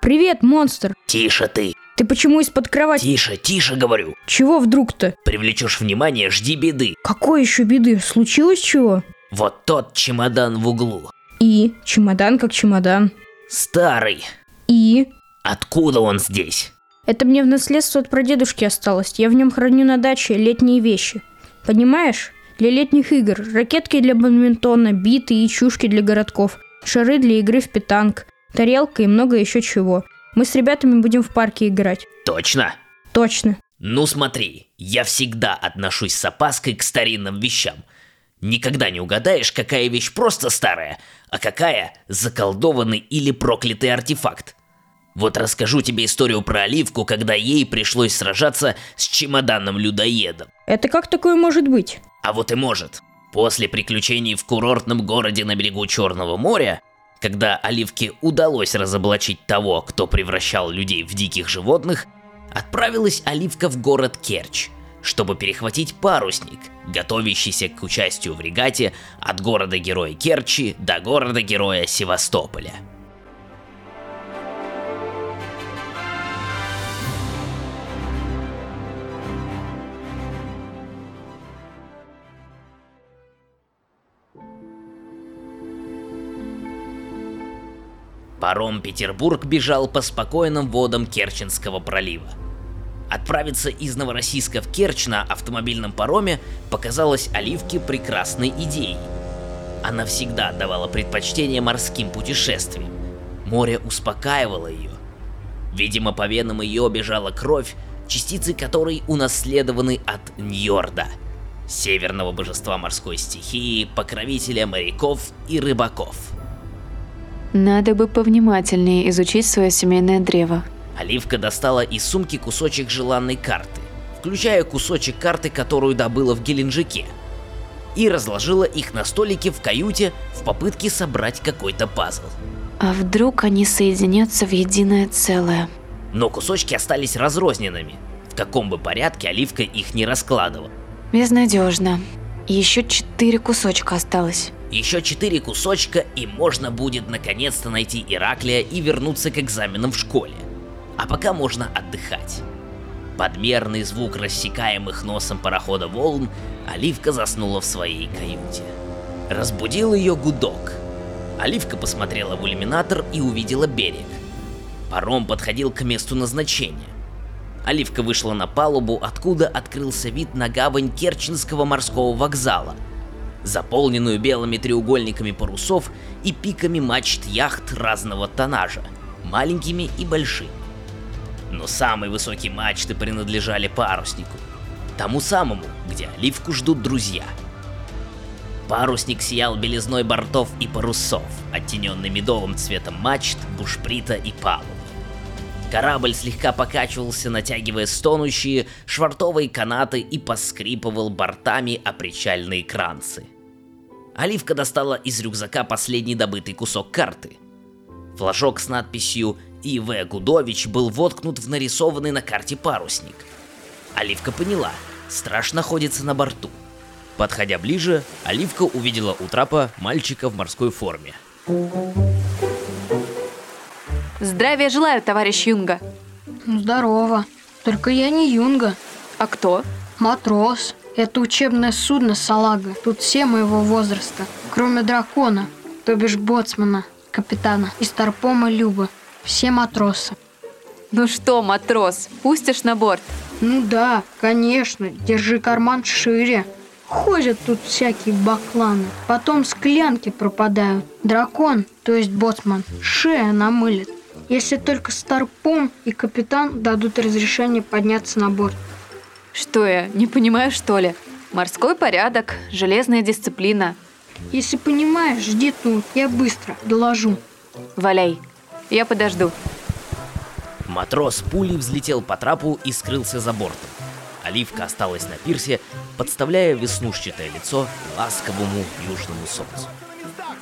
Привет, монстр! Тише ты. Ты почему из-под кровати? Тише, тише, говорю. Чего вдруг-то? Привлечешь внимание, жди беды. Какой еще беды? Случилось чего? Вот тот чемодан в углу. И? Чемодан как чемодан. Старый. И? Откуда он здесь? Это мне в наследство от прадедушки осталось. Я в нем храню на даче летние вещи. Понимаешь? Для летних игр. Ракетки для бадминтона, биты и чушки для городков. Шары для игры в питанг. Тарелка и много еще чего. Мы с ребятами будем в парке играть. Точно? Точно. Ну смотри, я всегда отношусь с опаской к старинным вещам. Никогда не угадаешь, какая вещь просто старая, а какая заколдованный или проклятый артефакт. Вот расскажу тебе историю про Оливку, когда ей пришлось сражаться с чемоданом-людоедом. Это как такое может быть? А вот и может. После приключений в курортном городе на берегу Черного моря, когда Оливке удалось разоблачить того, кто превращал людей в диких животных, отправилась Оливка в город Керчь, чтобы перехватить парусник, готовящийся к участию в регате от города-героя Керчи до города-героя Севастополя. Паром Петербург бежал по спокойным водам Керченского пролива. Отправиться из Новороссийска в Керчь на автомобильном пароме показалось Оливке прекрасной идеей. Она всегда давала предпочтение морским путешествиям. Море успокаивало ее. Видимо, по венам ее бежала кровь, частицы которой унаследованы от Ньорда, северного божества морской стихии, покровителя моряков и рыбаков. Надо бы повнимательнее изучить свое семейное древо. Оливка достала из сумки кусочек желанной карты, включая кусочек карты, которую добыла в Геленджике, и разложила их на столике в каюте в попытке собрать какой-то пазл. А вдруг они соединятся в единое целое? Но кусочки остались разрозненными. В каком бы порядке Оливка их не раскладывала. Безнадежно. Еще четыре кусочка осталось. Еще четыре кусочка, и можно будет наконец-то найти Ираклия и вернуться к экзаменам в школе. А пока можно отдыхать. Подмерный звук рассекаемых носом парохода волн, Оливка заснула в своей каюте. Разбудил ее гудок. Оливка посмотрела в иллюминатор и увидела берег. Паром подходил к месту назначения. Оливка вышла на палубу, откуда открылся вид на гавань Керченского морского вокзала, заполненную белыми треугольниками парусов и пиками мачт яхт разного тоннажа, маленькими и большими. Но самые высокие мачты принадлежали паруснику, тому самому, где Оливку ждут друзья. Парусник сиял белизной бортов и парусов, оттененный медовым цветом мачт, бушприта и палуб. Корабль слегка покачивался, натягивая стонущие швартовые канаты и поскрипывал бортами о причальные кранцы. Оливка достала из рюкзака последний добытый кусок карты. Флажок с надписью «И.В. Гудович» был воткнут в нарисованный на карте парусник. Оливка поняла, страж находится на борту. Подходя ближе, Оливка увидела у трапа мальчика в морской форме. Здравия желаю, товарищ Юнга. Здорово. Только я не юнга. А кто? Матрос. Это учебное судно Салага. Тут все моего возраста. Кроме дракона, то бишь боцмана, капитана и старпома Люба. Все матросы. Ну что, матрос, пустишь на борт? Ну да, конечно. Держи карман шире. Ходят тут всякие бакланы. Потом склянки пропадают. Дракон, то есть боцман, шея намылит. Если только Старпом и капитан дадут разрешение подняться на борт. Что я, не понимаю, что ли? Морской порядок, железная дисциплина. Если понимаешь, жди тут, я быстро доложу. Валяй, я подожду. Матрос пулей взлетел по трапу и скрылся за бортом. Оливка осталась на пирсе, подставляя веснушчатое лицо ласковому южному солнцу.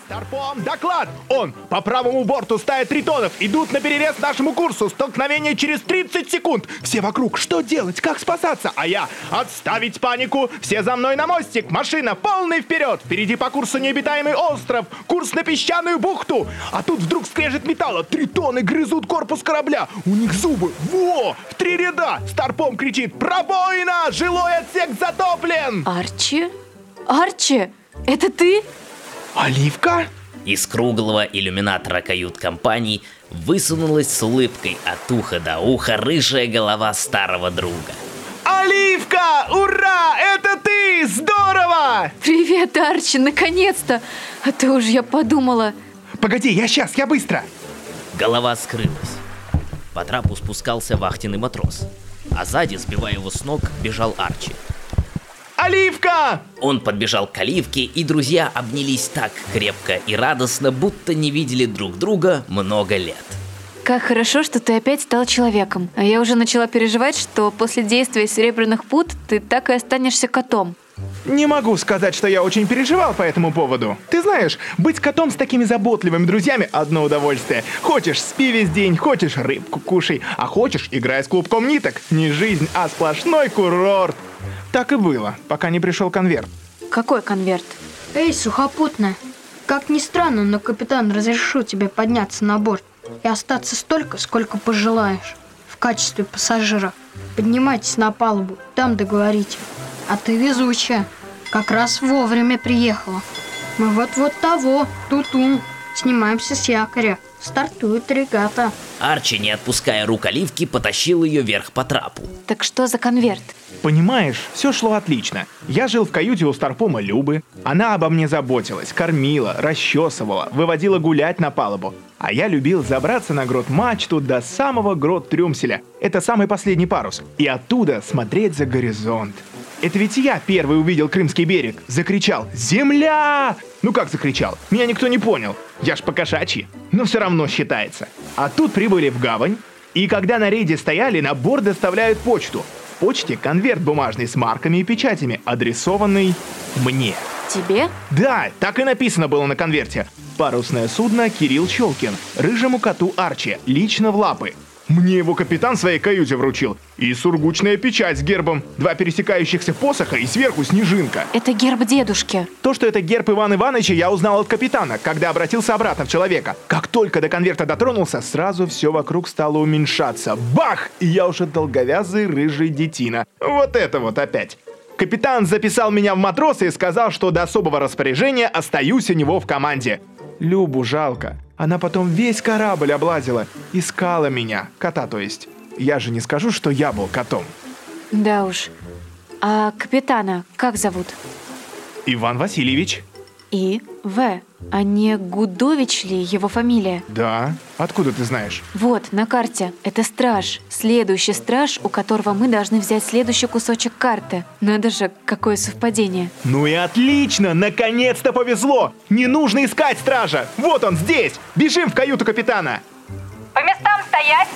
Старпом, доклад! Он по правому борту стая тритонов идут на перерез нашему курсу. Столкновение через 30 секунд. Все вокруг. Что делать? Как спасаться? А я отставить панику. Все за мной на мостик. Машина полный вперед. Впереди по курсу необитаемый остров. Курс на песчаную бухту. А тут вдруг скрежет металла. Тритоны грызут корпус корабля. У них зубы. Во! В три ряда. Старпом кричит. Пробоина! Жилой отсек затоплен! Арчи? Арчи, это ты? Оливка? Из круглого иллюминатора кают-компаний высунулась с улыбкой от уха до уха рыжая голова старого друга. Оливка! Ура! Это ты! Здорово! Привет, Арчи, наконец-то! А то уж я подумала. Погоди, я сейчас, я быстро. Голова скрылась. По трапу спускался вахтенный матрос, а сзади, сбивая его с ног, бежал Арчи. Оливка! Он подбежал к Оливке, и друзья обнялись так крепко и радостно, будто не видели друг друга много лет. Как хорошо, что ты опять стал человеком. А я уже начала переживать, что после действия серебряных пут ты так и останешься котом. Не могу сказать, что я очень переживал по этому поводу. Ты знаешь, быть котом с такими заботливыми друзьями – одно удовольствие. Хочешь – спи весь день, хочешь – рыбку кушай, а хочешь – играй с клубком ниток. Не жизнь, а сплошной курорт. Так и было, пока не пришел конверт. Какой конверт? Эй, сухопутная, как ни странно, но капитан разрешил тебе подняться на борт и остаться столько, сколько пожелаешь, в качестве пассажира. Поднимайтесь на палубу, там договорите. А ты везучая, как раз вовремя приехала. Мы вот-вот того, тутун, снимаемся с якоря. Стартует регата. Арчи, не отпуская рук Оливки, потащил ее вверх по трапу. Так что за конверт? Понимаешь, все шло отлично. Я жил в каюте у Старпома Любы. Она обо мне заботилась, кормила, расчесывала, выводила гулять на палубу. А я любил забраться на грот мачту до самого грот трюмселя. Это самый последний парус. И оттуда смотреть за горизонт. Это ведь я первый увидел Крымский берег. Закричал «Земля!» Ну как закричал? Меня никто не понял. Я ж по-кошачьи. Но все равно считается. А тут прибыли в гавань. И когда на рейде стояли, на борт доставляют почту. В почте конверт бумажный с марками и печатями, адресованный мне. Тебе? Да, так и написано было на конверте. Парусное судно Кирилл Щелкин, рыжему коту Арчи, лично в лапы. Мне его капитан своей каюте вручил. И сургучная печать с гербом, два пересекающихся посоха и сверху снежинка. Это герб дедушки. То, что это герб Ивана Ивановича, я узнал от капитана, когда обратился обратно в человека. Как только до конверта дотронулся, сразу все вокруг стало уменьшаться. Бах! И я уже долговязый рыжий детина. Вот это вот опять. Капитан записал меня в матросы и сказал, что до особого распоряжения остаюсь у него в команде. Любу жалко. Она потом весь корабль облазила. Искала меня. Кота, то есть. Я же не скажу, что я был котом. Да уж. А капитана как зовут? Иван Васильевич. И. В. А не Гудович ли его фамилия? Да. Откуда ты знаешь? Вот, на карте. Это страж. Следующий страж, у которого мы должны взять следующий кусочек карты. Надо же, какое совпадение. Ну и отлично! Наконец-то повезло! Не нужно искать стража! Вот он здесь! Бежим в каюту капитана! По местам стоять,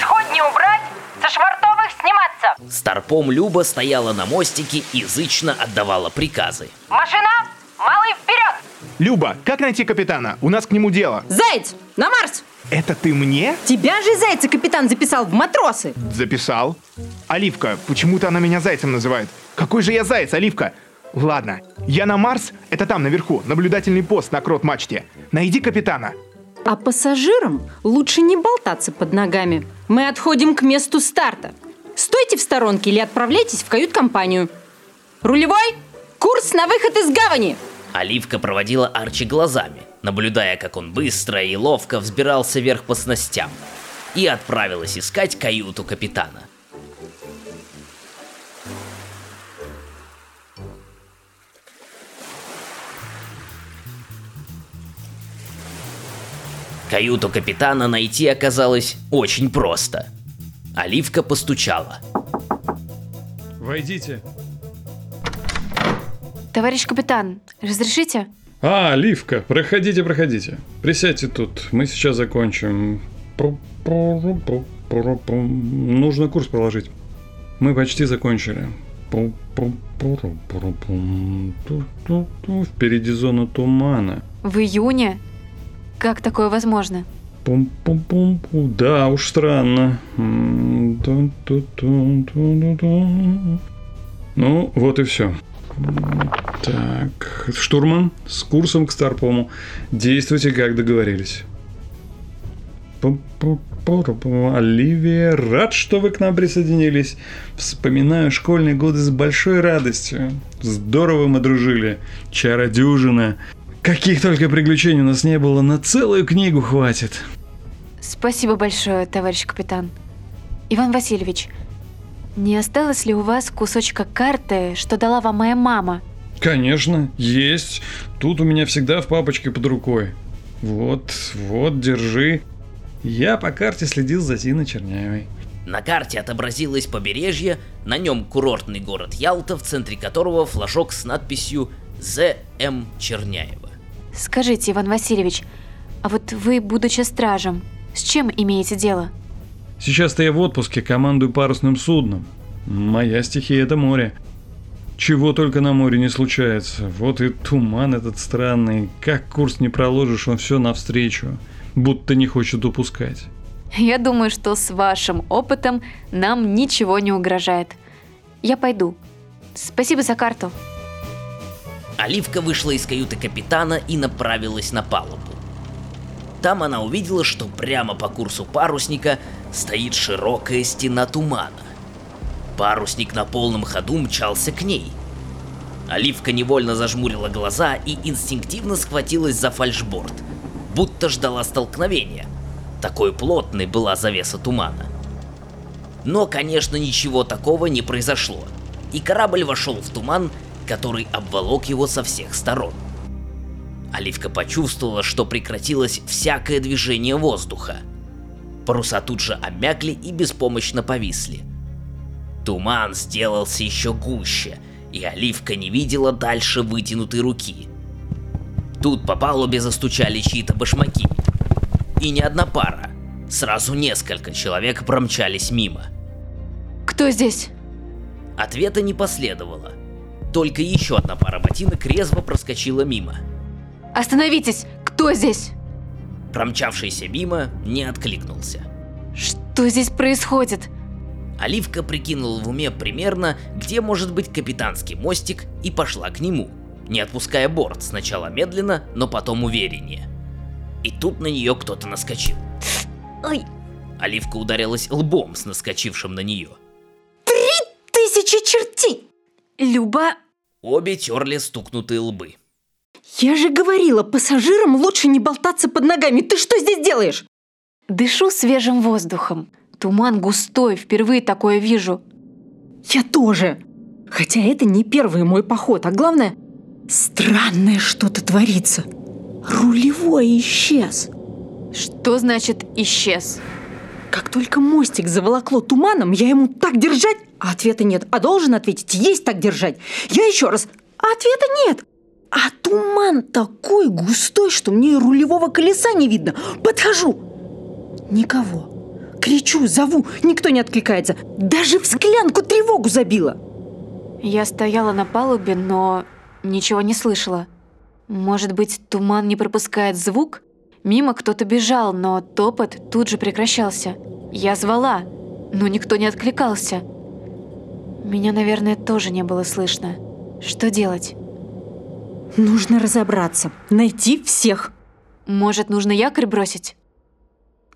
сходни убрать, со швартовых сниматься. Старпом Люба стояла на мостике и зычно отдавала приказы. Машина, малый вперед! Люба, как найти капитана? У нас к нему дело. Заяц, на Марс! Это ты мне? Тебя же Зайца капитан записал в матросы! Записал. Оливка, почему-то она меня зайцем называет. Какой же я заяц, Оливка? Ладно, я на Марс, это там наверху, наблюдательный пост на крот-мачте. Найди капитана. А пассажирам лучше не болтаться под ногами. Мы отходим к месту старта. Стойте в сторонке или отправляйтесь в кают-компанию. Рулевой, курс на выход из гавани! Оливка проводила Арчи глазами, наблюдая, как он быстро и ловко взбирался вверх по снастям, и отправилась искать каюту капитана. Каюту капитана найти оказалось очень просто. Оливка постучала. Войдите. Товарищ капитан, разрешите? А, Ливка, проходите, проходите. Присядьте тут, мы сейчас закончим. Нужно курс проложить. Мы почти закончили. Впереди зона тумана. В июне? Как такое возможно? Пум-пум-пум-пум. Да уж странно. Ну, вот и все. Так, штурман, с курсом к Старпому. Действуйте, как договорились. Оливия, рад, что вы к нам присоединились. Вспоминаю школьные годы с большой радостью. Здорово мы дружили. Чародюжина. Каких только приключений у нас не было, на целую книгу хватит. Спасибо большое, товарищ капитан. Иван Васильевич, не осталось ли у вас кусочка карты, что дала вам моя мама? Конечно, есть. Тут у меня всегда в папочке под рукой. Вот, вот, держи. Я по карте следил за Тиной Черняевой. На карте отобразилось побережье, на нем курортный город Ялта, в центре которого флажок с надписью «З.М. Черняева». Скажите, Иван Васильевич, а вот вы, будучи стражем, с чем имеете дело? Сейчас-то я в отпуске, командую парусным судном. Моя стихия — это море. Чего только на море не случается. Вот и туман этот странный. Как курс не проложишь, он все навстречу. Будто не хочет упускать. Я думаю, что с вашим опытом нам ничего не угрожает. Я пойду. Спасибо за карту. Оливка вышла из каюты капитана и направилась на палубу. Там она увидела, что прямо по курсу парусника стоит широкая стена тумана. Парусник на полном ходу мчался к ней. Оливка невольно зажмурила глаза и инстинктивно схватилась за фальшборд, будто ждала столкновения. Такой плотной была завеса тумана. Но, конечно, ничего такого не произошло, и корабль вошел в туман, который обволок его со всех сторон. Оливка почувствовала, что прекратилось всякое движение воздуха. Паруса тут же обмякли и беспомощно повисли. Туман сделался еще гуще, и Оливка не видела дальше вытянутой руки. Тут по палубе застучали чьи-то башмаки. И не одна пара, сразу несколько человек промчались мимо. Кто здесь? Ответа не последовало. Только еще одна пара ботинок резво проскочила мимо. Остановитесь! Кто здесь? Промчавшийся мимо не откликнулся. Что здесь происходит? Оливка прикинула в уме примерно, где может быть капитанский мостик, и пошла к нему, не отпуская борт, сначала медленно, но потом увереннее. И тут на нее кто-то наскочил. Ой, Оливка ударилась лбом с наскочившим на нее. Тысячи чертей! Люба, Обе терли стукнутые лбы. Я же говорила, пассажирам лучше не болтаться под ногами. Ты что здесь делаешь? дышу свежим воздухом. Туман густой, впервые такое вижу. Я тоже. Хотя это не первый мой поход, а главное, странное что-то творится. Рулевой исчез. Что значит исчез? Как только мостик заволокло туманом, я ему так держать, а ответа нет. А должен ответить, есть так держать. Я еще раз, а ответа нет. А туман такой густой, что мне и рулевого колеса не видно. Подхожу. Никого. Кричу, зову, никто не откликается. Даже в склянку тревогу забила. Я стояла на палубе, но ничего не слышала. Может быть, туман не пропускает звук? Мимо кто-то бежал, но топот тут же прекращался. Я звала, но никто не откликался. Меня, наверное, тоже не было слышно. Что делать? Нужно разобраться, найти всех. Может, нужно якорь бросить?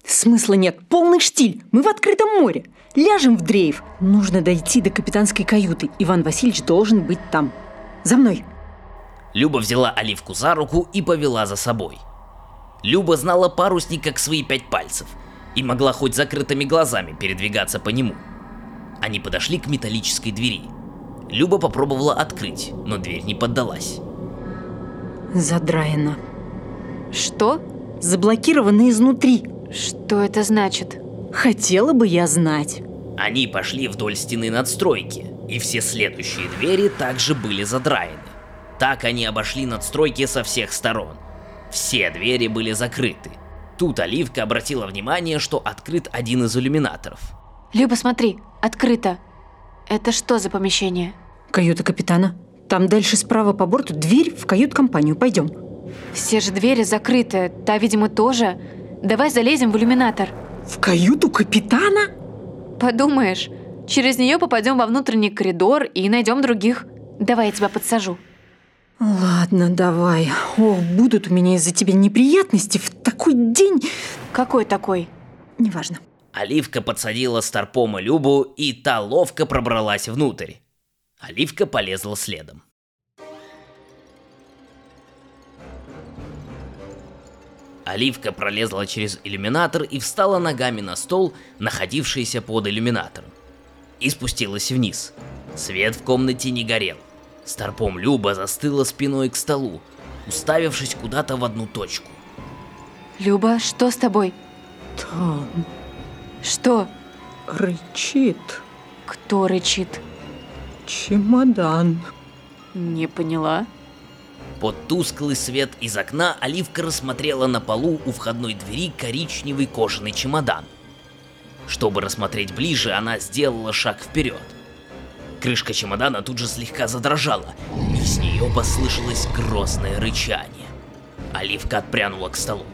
Смысла нет, полный штиль. Мы в открытом море. Ляжем в дрейф. Нужно дойти до капитанской каюты. Иван Васильевич должен быть там. За мной. Люба взяла Оливку за руку и повела за собой. Люба знала парусник как свои пять пальцев и могла хоть закрытыми глазами передвигаться по нему. Они подошли к металлической двери. Люба попробовала открыть, но дверь не поддалась. Задраено. Что? Заблокировано изнутри. Что это значит? Хотела бы я знать. Они пошли вдоль стены надстройки, и все следующие двери также были задраены. Так они обошли надстройки со всех сторон. Все двери были закрыты. Тут Оливка обратила внимание, что открыт один из иллюминаторов. Люба, смотри, открыто. Это что за помещение? Каюта капитана. Там дальше справа по борту дверь в кают-компанию. Пойдем. Все же двери закрыты, та, видимо, тоже. Давай залезем в иллюминатор. В каюту капитана? Подумаешь, через нее попадем во внутренний коридор и найдем других. Давай я тебя подсажу. Ладно, давай. Ох, будут у меня из-за тебя неприятности в такой день. Какой такой? Неважно. Оливка подсадила Старпома Любу, и та ловко пробралась внутрь. Оливка полезла следом. Оливка пролезла через иллюминатор и встала ногами на стол, находившийся под иллюминатором. И спустилась вниз. Свет в комнате не горел. Старпом Люба застыла спиной к столу, уставившись куда-то в одну точку. Люба, что с тобой? Там Что? рычит Кто рычит? Чемодан. Не поняла. Под тусклый свет из окна Оливка рассмотрела на полу у входной двери коричневый кожаный чемодан. Чтобы рассмотреть ближе, она сделала шаг вперед. Крышка чемодана тут же слегка задрожала, и с нее послышалось грозное рычание. Оливка отпрянула к столу.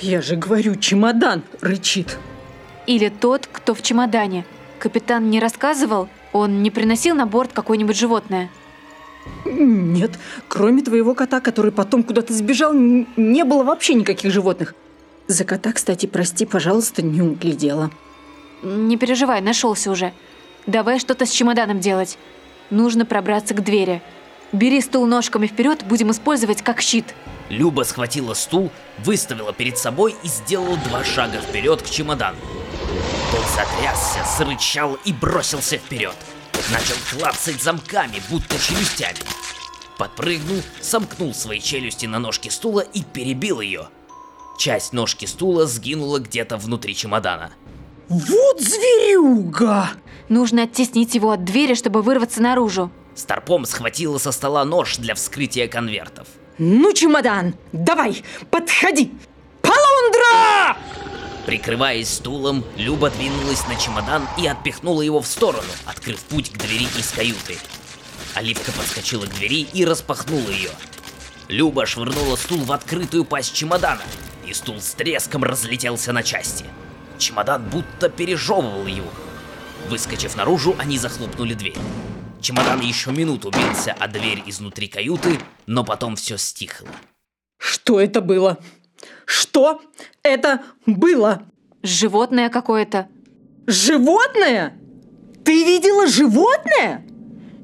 Я же говорю, чемодан рычит. Или тот, кто в чемодане. Капитан не рассказывал? Он не приносил на борт какое-нибудь животное? Нет, кроме твоего кота, который потом куда-то сбежал, не было вообще никаких животных. За кота, кстати, прости, пожалуйста, не углядела. Не переживай, нашелся уже. Давай что-то с чемоданом делать. Нужно пробраться к двери. Бери стул ножками вперед, будем использовать как щит. Люба схватила стул, выставила перед собой и сделала два шага вперед к чемодану. Тот затрясся, зарычал и бросился вперед. Начал клацать замками, будто челюстями. Подпрыгнул, сомкнул свои челюсти на ножке стула и перебил ее. Часть ножки стула сгинула где-то внутри чемодана. Вот зверюга! Нужно оттеснить его от двери, чтобы вырваться наружу. Старпом схватила со стола нож для вскрытия конвертов. Ну, чемодан, давай, подходи! Полундра! Прикрываясь стулом, Люба двинулась на чемодан и отпихнула его в сторону, открыв путь к двери из каюты. Оливка подскочила к двери и распахнула ее. Люба швырнула стул в открытую пасть чемодана, и стул с треском разлетелся на части. Чемодан будто пережевывал его. Выскочив наружу, они захлопнули дверь. Чемодан еще минуту бился о дверь изнутри каюты, но потом все стихло. Что это было? Что это было? Животное какое-то. Животное? Ты видела животное?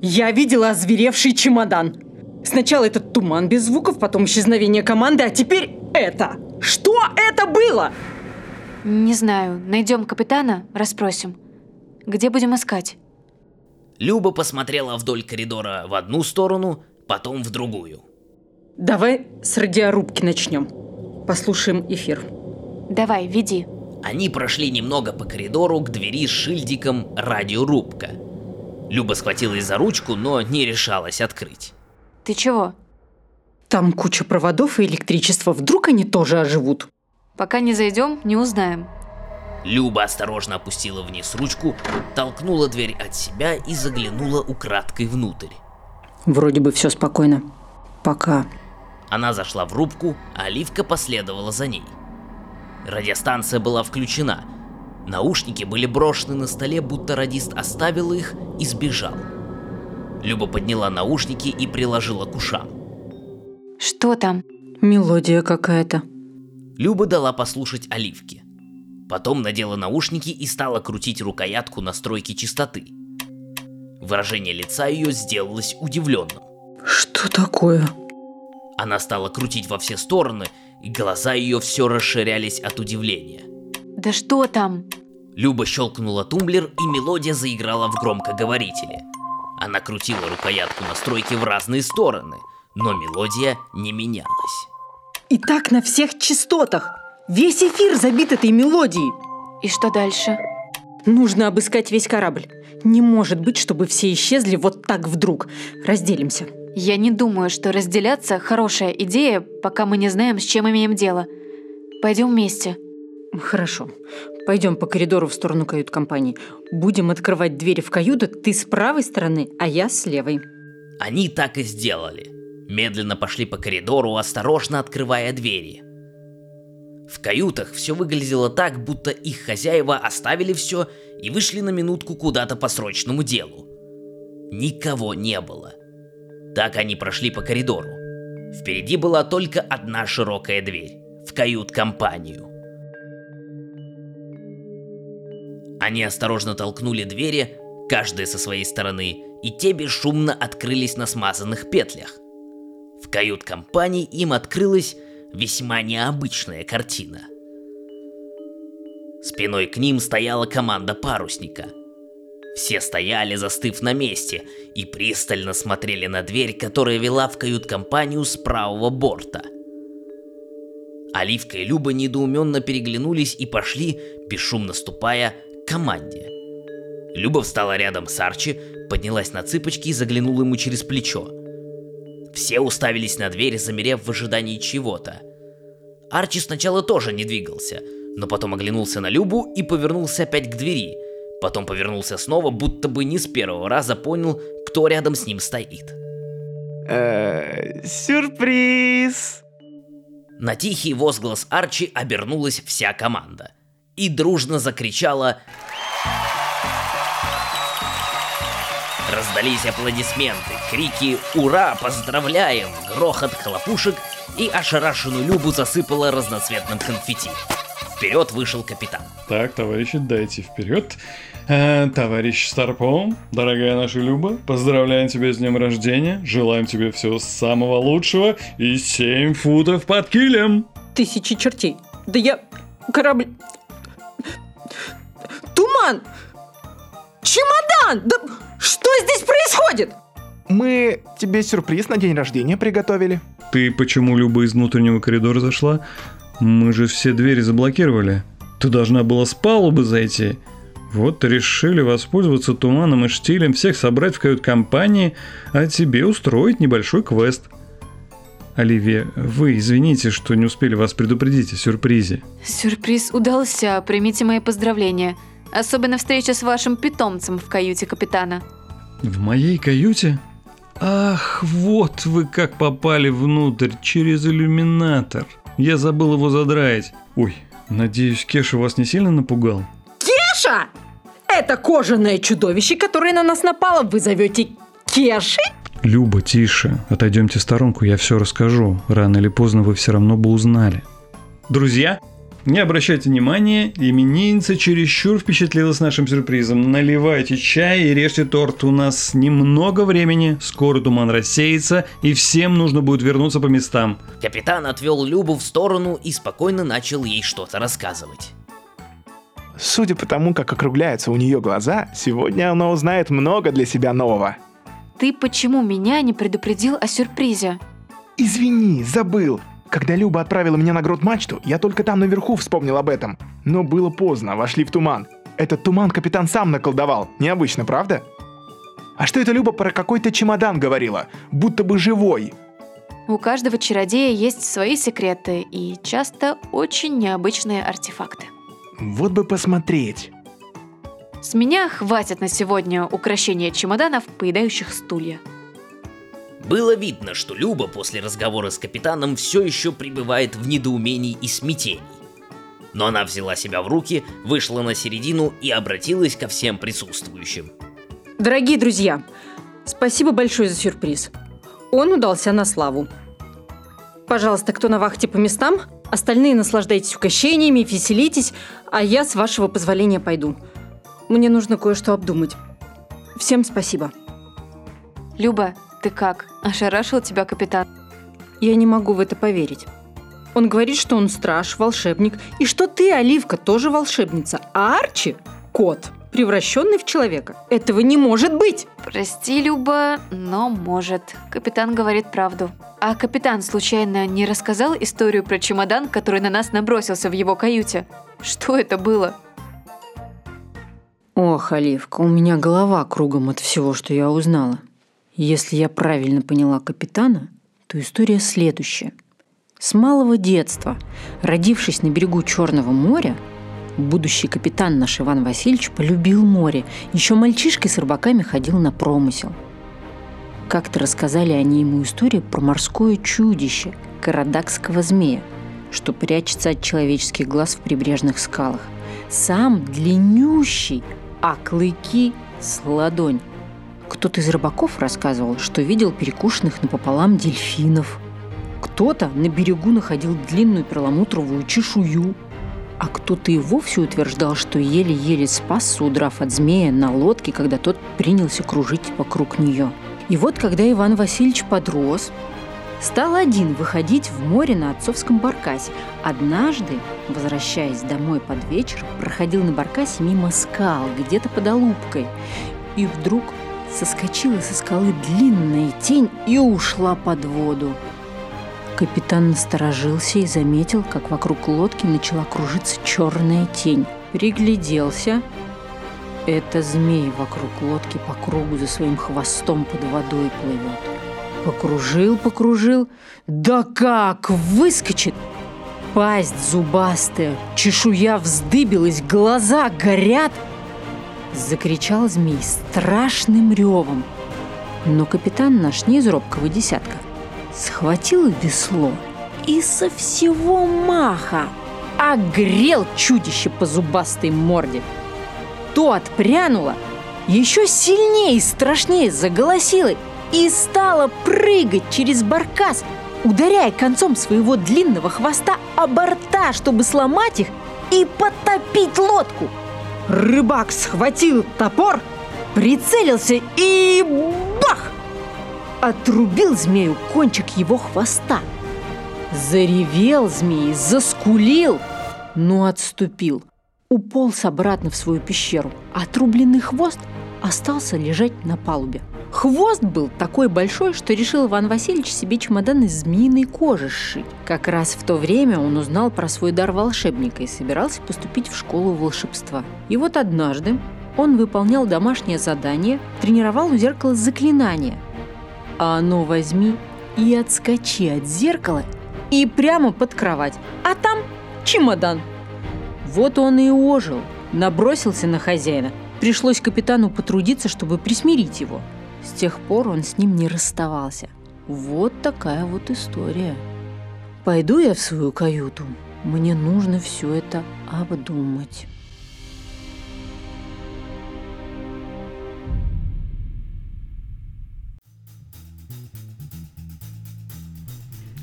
Я видела озверевший чемодан. Сначала этот туман без звуков, потом исчезновение команды, а теперь это. Что это было? Не знаю, найдем капитана, расспросим. Где будем искать? Люба посмотрела вдоль коридора в одну сторону, потом в другую. Давай с радиорубки начнем. Послушаем эфир. Давай, веди. Они прошли немного по коридору к двери с шильдиком «Радиорубка». Люба схватилась за ручку, но не решалась открыть. Ты чего? Там куча проводов и электричества. Вдруг они тоже оживут? Пока не зайдем, не узнаем. Люба осторожно опустила вниз ручку, толкнула дверь от себя и заглянула украдкой внутрь. Вроде бы все спокойно. Пока. Она зашла в рубку, а Оливка последовала за ней. Радиостанция была включена. Наушники были брошены на столе, будто радист оставил их и сбежал. Люба подняла наушники и приложила к ушам. Что там? Мелодия какая-то. Люба дала послушать Оливке. Потом надела наушники и стала крутить рукоятку настройки частоты. Выражение лица ее сделалось удивленным. Что такое? Она стала крутить во все стороны, и глаза ее все расширялись от удивления. Да что там? Люба щелкнула тумблер, и мелодия заиграла в громкоговорителе. Она крутила рукоятку настройки в разные стороны, но мелодия не менялась. И так на всех частотах. Весь эфир забит этой мелодией. И что дальше? Нужно обыскать весь корабль. Не может быть, чтобы все исчезли вот так вдруг. Разделимся. Я не думаю, что разделяться – хорошая идея, пока мы не знаем, с чем имеем дело. Пойдем вместе. Хорошо. Пойдем по коридору в сторону кают-компании. Будем открывать двери в каюты, ты с правой стороны, а я с левой. Они так и сделали. медленно пошли по коридору, осторожно открывая двери. В каютах все выглядело так, будто их хозяева оставили все и вышли на минутку куда-то по срочному делу. Никого не было. Так они прошли по коридору. Впереди была только одна широкая дверь в кают-компанию. Они осторожно толкнули двери, каждая со своей стороны, и те бесшумно открылись на смазанных петлях. В кают-компании им открылась весьма необычная картина. Спиной к ним стояла команда парусника. Все стояли, застыв на месте, и пристально смотрели на дверь, которая вела в кают-компанию с правого борта. Оливка и Люба недоуменно переглянулись и пошли, бесшумно ступая, к команде. Люба встала рядом с Арчи, поднялась на цыпочки и заглянула ему через плечо. Все уставились на дверь, замерев в ожидании чего-то. Арчи сначала тоже не двигался, но потом оглянулся на Любу и повернулся опять к двери. Потом повернулся снова, будто бы не с первого раза понял, кто рядом с ним стоит. Э, сюрприз! На тихий возглас Арчи обернулась вся команда и дружно закричала Раздались аплодисменты, крики «Ура! Поздравляем!», грохот хлопушек и ошарашенную Любу засыпала разноцветным конфетти. Вперед вышел капитан. Так, товарищи, дайте вперед. Э, товарищ Старпом, дорогая наша Люба, поздравляем тебя с днем рождения, желаем тебе всего самого лучшего и 7 футов под килем. Тысячи чертей. Да я... Корабль... Туман! Чемодан! Да что здесь происходит? Мы тебе сюрприз на день рождения приготовили. Ты почему Люба из внутреннего коридора зашла? Мы же все двери заблокировали. Ты должна была с палубы зайти. Вот решили воспользоваться туманом и штилем, всех собрать в кают-компании, а тебе устроить небольшой квест. Оливия, вы извините, что не успели вас предупредить о сюрпризе. Сюрприз удался, примите мои поздравления. Особенно встреча с вашим питомцем в каюте капитана. В моей каюте? Ах, вот вы как попали внутрь через иллюминатор. Я забыл его задраить. Ой, надеюсь, Кеша вас не сильно напугал? Кеша! Это кожаное чудовище, которое на нас напало, вы зовете Кешей? Люба, тише. Отойдемте в сторонку, я все расскажу. Рано или поздно вы все равно бы узнали. Друзья, не обращайте внимания, именинница чересчур впечатлилась нашим сюрпризом. Наливайте чай и режьте торт. У нас немного времени, скоро туман рассеется, и всем нужно будет вернуться по местам. Капитан отвел Любу в сторону и спокойно начал ей что-то рассказывать. Судя по тому, как округляются у нее глаза, сегодня она узнает много для себя нового. Ты почему меня не предупредил о сюрпризе? Извини, забыл. Когда Люба отправила меня на грот-мачту, я только там наверху вспомнил об этом. Но было поздно, вошли в туман. Этот туман капитан сам наколдовал. Необычно, правда? А что это Люба про какой-то чемодан говорила? Будто бы живой. У каждого чародея есть свои секреты и часто очень необычные артефакты. Вот бы посмотреть. С меня хватит на сегодня украшения чемоданов, поедающих стулья. Было видно, что Люба после разговора с капитаном все еще пребывает в недоумении и смятении. Но она взяла себя в руки, вышла на середину и обратилась ко всем присутствующим. Дорогие друзья, спасибо большое за сюрприз. Он удался на славу. Пожалуйста, кто на вахте по местам, остальные наслаждайтесь угощениями, веселитесь, а я, с вашего позволения, пойду. Мне нужно кое-что обдумать. Всем спасибо. Люба, ты как? Ошарашил тебя капитан? Я не могу в это поверить. Он говорит, что он страж, волшебник, и что ты, Оливка, тоже волшебница, а Арчи – кот, превращенный в человека. Этого не может быть! Прости, Люба, но может. Капитан говорит правду. А капитан случайно не рассказал историю про чемодан, который на нас набросился в его каюте? Что это было? Ох, Оливка, у меня голова кругом от всего, что я узнала. Если я правильно поняла капитана, то история следующая. С малого детства, родившись на берегу Черного моря, будущий капитан наш Иван Васильевич полюбил море. Еще мальчишкой с рыбаками ходил на промысел. Как-то рассказали они ему историю про морское чудище, карадакского змея, что прячется от человеческих глаз в прибрежных скалах. Сам длиннющий, а клыки с ладонь. Кто-то из рыбаков рассказывал, что видел перекушенных напополам дельфинов. Кто-то на берегу находил длинную перламутровую чешую, а кто-то и вовсе утверждал, что еле-еле спасся, удрав от змея на лодке, когда тот принялся кружить вокруг нее. И вот когда Иван Васильевич подрос, стал один выходить в море на отцовском баркасе. Однажды, возвращаясь домой под вечер, проходил на баркасе мимо скал, где-то под Алубкой. И вдруг соскочила со скалы длинная тень и ушла под воду. Капитан насторожился и заметил, как вокруг лодки начала кружиться черная тень. Пригляделся. Это змей вокруг лодки по кругу за своим хвостом под водой плывет. Покружил, покружил. Да как! Выскочит! Пасть зубастая, чешуя вздыбилась, глаза горят. Закричал змей страшным ревом. Но капитан наш не из робкого десятка. Схватил весло и со всего маха огрел чудище по зубастой морде. То отпрянуло, еще сильнее и страшнее заголосило и стала прыгать через баркас, ударяя концом своего длинного хвоста о борта, чтобы сломать их и потопить лодку. Рыбак схватил топор, прицелился и бах! Отрубил змею кончик его хвоста. Заревел змей, заскулил, но отступил. Уполз обратно в свою пещеру. Отрубленный хвост остался лежать на палубе. Хвост был такой большой, что решил Иван Васильевич себе чемодан из змеиной кожи сшить. Как раз в то время он узнал про свой дар волшебника и собирался поступить в школу волшебства. И вот однажды он выполнял домашнее задание, тренировал у зеркала заклинание. А оно возьми и отскочи от зеркала и прямо под кровать. А там чемодан. Вот он и ожил, набросился на хозяина. Пришлось капитану потрудиться, чтобы присмирить его – с тех пор он с ним не расставался. Вот такая вот история. Пойду я в свою каюту. Мне нужно все это обдумать.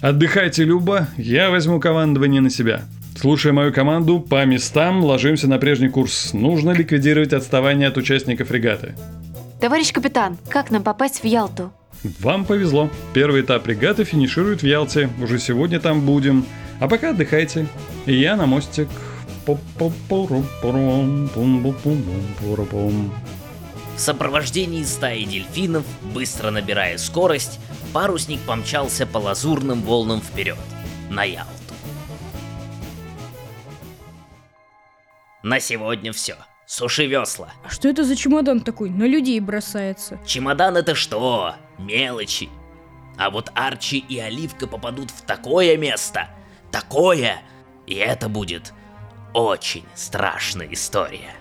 Отдыхайте, Люба, я возьму командование на себя. Слушая мою команду, по местам ложимся на прежний курс. Нужно ликвидировать отставание от участников регаты. Товарищ капитан, как нам попасть в Ялту? Вам повезло. Первый этап регаты финиширует в Ялте. Уже сегодня там будем. А пока отдыхайте. И я на мостик. В сопровождении стаи дельфинов, быстро набирая скорость, парусник помчался по лазурным волнам вперед, на Ялту. На сегодня все. Суши весла. А что это за чемодан такой? На людей бросается. Чемодан это что? Мелочи. А вот Арчи и Оливка попадут в такое место. Такое. И это будет очень страшная история.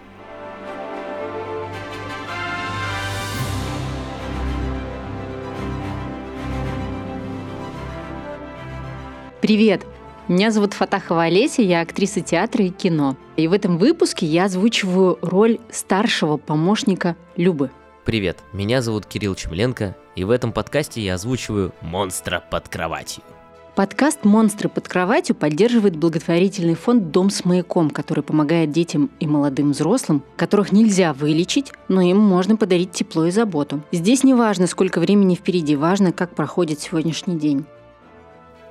Привет! Меня зовут Фатахова Олеся, я актриса театра и кино. И в этом выпуске я озвучиваю роль старшего помощника Любы. Привет, меня зовут Кирилл Чемленко, и в этом подкасте я озвучиваю «Монстра под кроватью». Подкаст «Монстры под кроватью» поддерживает благотворительный фонд «Дом с маяком», который помогает детям и молодым взрослым, которых нельзя вылечить, но им можно подарить тепло и заботу. Здесь не важно, сколько времени впереди, важно, как проходит сегодняшний день.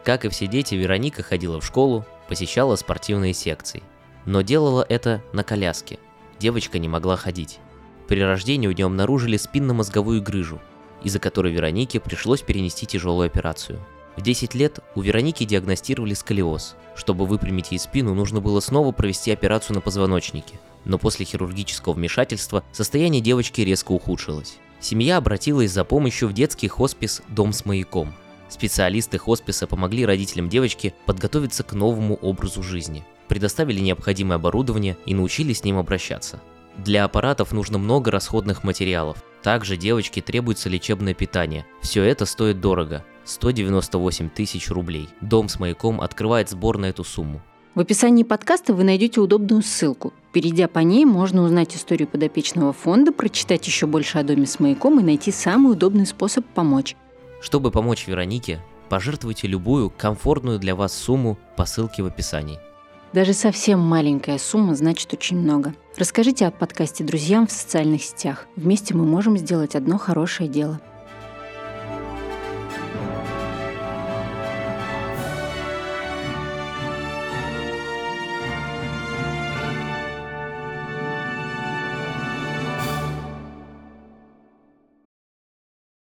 Как и все дети, Вероника ходила в школу, посещала спортивные секции. Но делала это на коляске. Девочка не могла ходить. При рождении у нее обнаружили спинномозговую грыжу, из-за которой Веронике пришлось перенести тяжелую операцию. В 10 лет у Вероники диагностировали сколиоз. Чтобы выпрямить ей спину, нужно было снова провести операцию на позвоночнике. Но после хирургического вмешательства состояние девочки резко ухудшилось. Семья обратилась за помощью в детский хоспис «Дом с маяком», Специалисты хосписа помогли родителям девочки подготовиться к новому образу жизни, предоставили необходимое оборудование и научили с ним обращаться. Для аппаратов нужно много расходных материалов. Также девочке требуется лечебное питание. Все это стоит дорого. 198 тысяч рублей. Дом с маяком открывает сбор на эту сумму. В описании подкаста вы найдете удобную ссылку. Перейдя по ней, можно узнать историю подопечного фонда, прочитать еще больше о доме с маяком и найти самый удобный способ помочь. Чтобы помочь Веронике, пожертвуйте любую комфортную для вас сумму по ссылке в описании. Даже совсем маленькая сумма значит очень много. Расскажите о подкасте друзьям в социальных сетях. Вместе мы можем сделать одно хорошее дело.